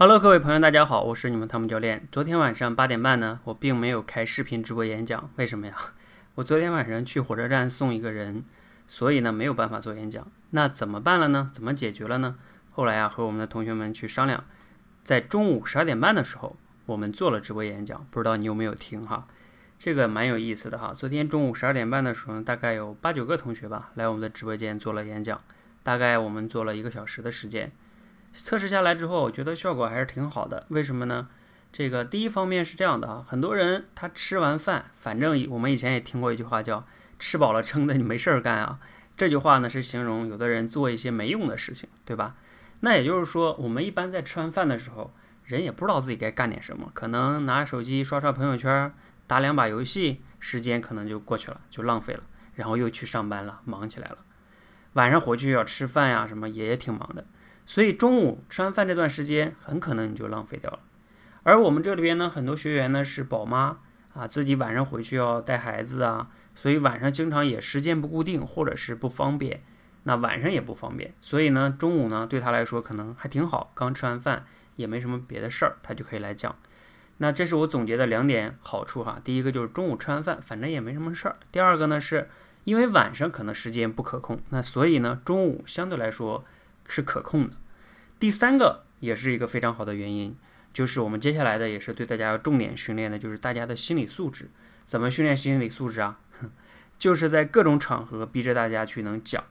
Hello，各位朋友，大家好，我是你们汤姆教练。昨天晚上八点半呢，我并没有开视频直播演讲，为什么呀？我昨天晚上去火车站送一个人，所以呢没有办法做演讲。那怎么办了呢？怎么解决了呢？后来啊，和我们的同学们去商量，在中午十二点半的时候，我们做了直播演讲。不知道你有没有听哈？这个蛮有意思的哈。昨天中午十二点半的时候，大概有八九个同学吧来我们的直播间做了演讲，大概我们做了一个小时的时间。测试下来之后，我觉得效果还是挺好的。为什么呢？这个第一方面是这样的啊，很多人他吃完饭，反正我们以前也听过一句话叫“吃饱了撑的你没事儿干啊”。这句话呢是形容有的人做一些没用的事情，对吧？那也就是说，我们一般在吃完饭的时候，人也不知道自己该干点什么，可能拿手机刷刷朋友圈，打两把游戏，时间可能就过去了，就浪费了，然后又去上班了，忙起来了。晚上回去要吃饭呀，什么也挺忙的。所以中午吃完饭这段时间，很可能你就浪费掉了。而我们这里边呢，很多学员呢是宝妈啊，自己晚上回去要带孩子啊，所以晚上经常也时间不固定，或者是不方便。那晚上也不方便，所以呢，中午呢对他来说可能还挺好，刚吃完饭也没什么别的事儿，他就可以来讲。那这是我总结的两点好处哈。第一个就是中午吃完饭，反正也没什么事儿。第二个呢，是因为晚上可能时间不可控，那所以呢，中午相对来说。是可控的。第三个也是一个非常好的原因，就是我们接下来的也是对大家要重点训练的，就是大家的心理素质。怎么训练心理素质啊？就是在各种场合逼着大家去能讲，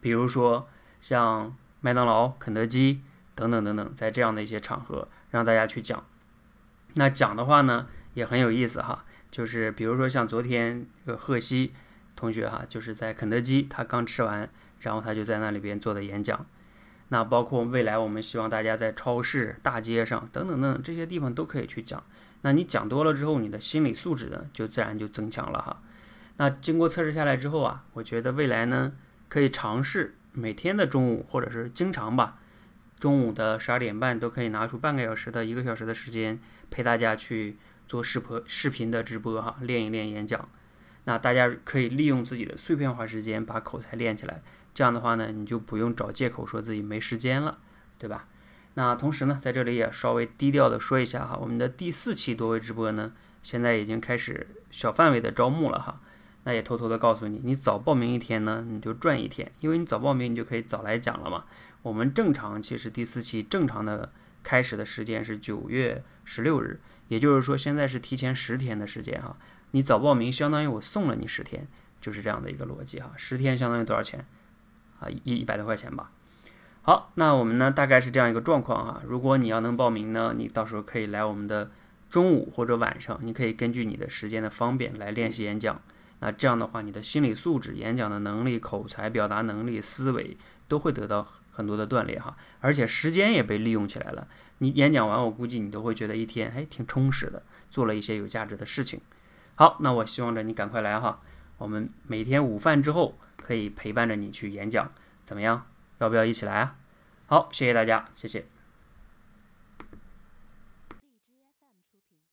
比如说像麦当劳、肯德基等等等等，在这样的一些场合让大家去讲。那讲的话呢，也很有意思哈。就是比如说像昨天这个贺西同学哈，就是在肯德基，他刚吃完。然后他就在那里边做的演讲，那包括未来我们希望大家在超市、大街上等等等等这些地方都可以去讲。那你讲多了之后，你的心理素质呢就自然就增强了哈。那经过测试下来之后啊，我觉得未来呢可以尝试每天的中午或者是经常吧，中午的十二点半都可以拿出半个小时到一个小时的时间陪大家去做视频视频的直播哈，练一练演讲。那大家可以利用自己的碎片化时间把口才练起来。这样的话呢，你就不用找借口说自己没时间了，对吧？那同时呢，在这里也稍微低调的说一下哈，我们的第四期多维直播呢，现在已经开始小范围的招募了哈。那也偷偷的告诉你，你早报名一天呢，你就赚一天，因为你早报名，你就可以早来讲了嘛。我们正常其实第四期正常的开始的时间是九月十六日，也就是说现在是提前十天的时间哈。你早报名相当于我送了你十天，就是这样的一个逻辑哈。十天相当于多少钱？啊，一一百多块钱吧。好，那我们呢，大概是这样一个状况哈。如果你要能报名呢，你到时候可以来我们的中午或者晚上，你可以根据你的时间的方便来练习演讲。那这样的话，你的心理素质、演讲的能力、口才表达能力、思维都会得到很多的锻炼哈。而且时间也被利用起来了。你演讲完，我估计你都会觉得一天还挺充实的，做了一些有价值的事情。好，那我希望着你赶快来哈。我们每天午饭之后。可以陪伴着你去演讲，怎么样？要不要一起来啊？好，谢谢大家，谢谢。